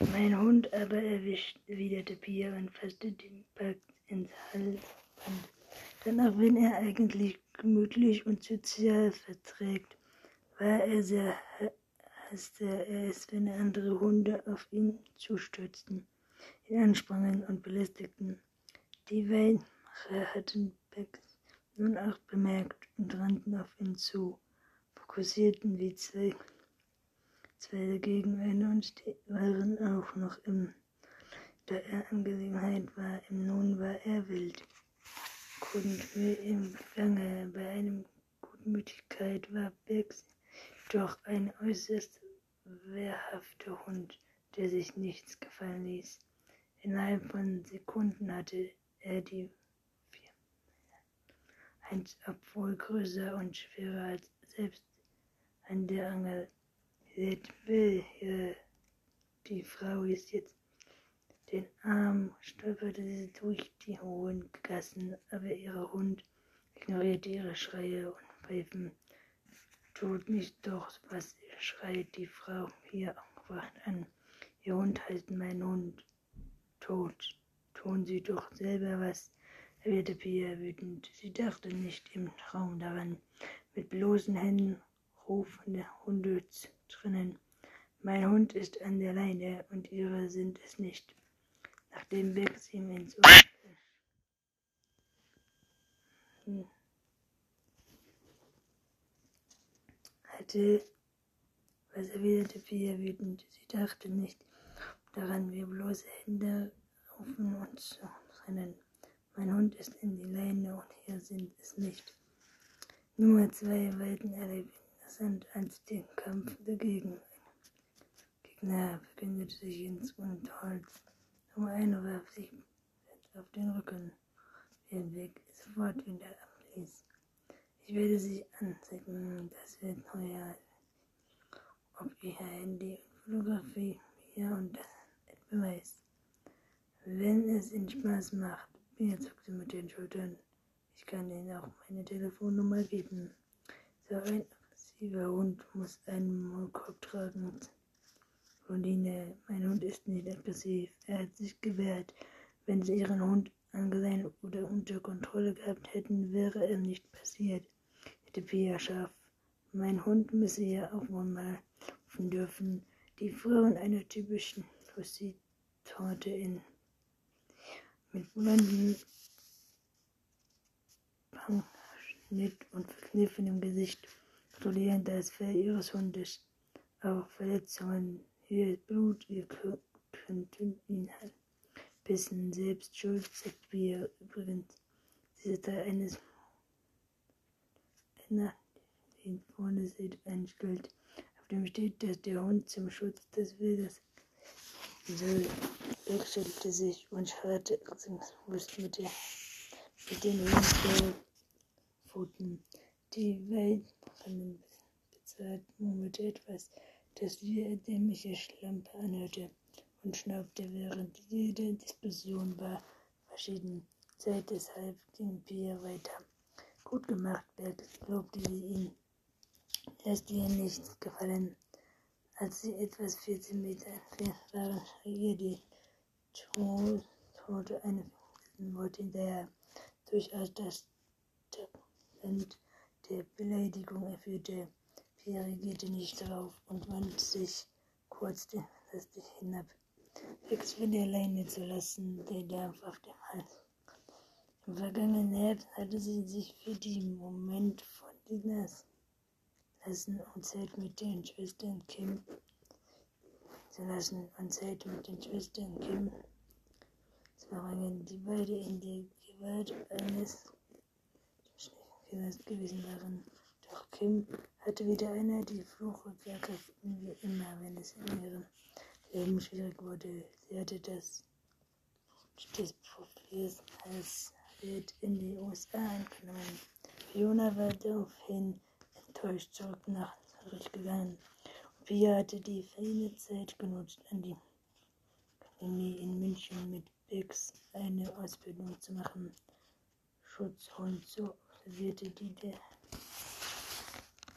Mein Hund aber erwischt, erwiderte Pia und fasste den Pack ins Halsband. Denn auch wenn er eigentlich gemütlich und sozial verträgt, war er sehr hasste er es, wenn andere Hunde auf ihn zustürzten, ihn ansprangen und belästigten. Die Weinmacher hatten Bex nun auch bemerkt und rannten auf ihn zu, fokussierten wie zwei, zwei ein und waren auch noch im der Angelegenheit war, im Nun war er wild. Und wie im Gange bei einem Gutmütigkeit war Bex doch ein äußerst wehrhafter Hund, der sich nichts gefallen ließ. Innerhalb von Sekunden hatte er die vier eins, obwohl größer und schwerer als selbst an der Angel. Seht will, die Frau ist jetzt den Arm stolperte sie durch die hohen Gassen, aber ihr Hund ignorierte ihre Schreie und Pfeifen. Tut nicht doch, was schreit die Frau hier aufgewacht an. Ihr Hund heißt mein Hund tot. Tun Sie doch selber was, erwiderte Pia wütend. Sie dachte nicht im Traum daran, mit bloßen Händen rufende Hunde zu trennen. Mein Hund ist an der Leine und ihre sind es nicht. Nachdem Bex ihm ins Ohr hm. hatte, was erwiderte Pia wütend. Sie dachte nicht daran, wir bloße Hände rufen und zu trennen. Mein Hund ist in die Leine und hier sind es nicht. Nummer zwei Welten erleben interessant als den Kampf dagegen. Gegner verkündete sich ins Unterholz. Nummer eine warf sich auf den Rücken, den Weg sofort wieder abließ. Ich werde sie anzeigen, das wird neuer ob ihr Handy und Fotografie hier und das Beweis. Wenn es Ihnen Spaß macht, mir zuckte mit den Schultern. Ich kann Ihnen auch meine Telefonnummer geben. So ein aggressiver Hund muss einen Maulkorb tragen. Blondine, mein Hund ist nicht aggressiv. Er hat sich gewehrt. Wenn Sie Ihren Hund angeleint oder unter Kontrolle gehabt hätten, wäre er nicht passiert. Hätte Pia scharf. Mein Hund müsse ja auch wohl mal laufen dürfen. Die Frau in einer typischen Tussi-Torte in mit blonden Schnitt und verkniffenem Gesicht kontrollieren das Fell ihres Hundes. Auch Verletzungen, ist Blut, ihr könnt ihn bissen. Selbst schuld, sagt wir übrigens. Sie ist Teil eines Männer, den vorne sieht ein Schild auf dem steht, dass der Hund zum Schutz des Wildes soll. Er schüttelte sich und scharrte angstbewusst mit, der, mit den Hundspfoten. Die Weltrennen bezahlt murmelte etwas, das wie eine dämliche Schlampe anhörte und schnaubte, während jede Diskussion war verschieden. Zeit deshalb ging Pierre weiter. Gut gemacht, Berg, lobte sie ihn. Lässt dir nichts gefallen. Als sie etwas 14 Meter entfernt waren, schrie die Tote eine Wort hinterher. Durchaus das Talent der Beleidigung erfüllte. Pierre reagierte nicht darauf und wandte sich kurz hastig hinab. Fix wieder alleine zu lassen, der Dampf auf dem Hals. Im vergangenen Herbst hatte sie sich für den Moment von Dinas lassen und Zeit mit den Schwestern Kim zu lassen und Zeit mit den Schwestern Kim zu verbringen, die beide in die Gewalt eines gewesen waren. Doch Kim hatte wieder einer die Fluche verkräften, wie immer, wenn es in ihrem Leben schwierig wurde. Sie hatte das des Profils als Wirt in die USA eingenommen. Fiona war daraufhin enttäuscht zurück nach zurückgegangen. Und Pia hatte die feine Zeit genutzt, an die Akademie in München mit Bix eine Ausbildung zu machen. Schutzhund, so observierte die der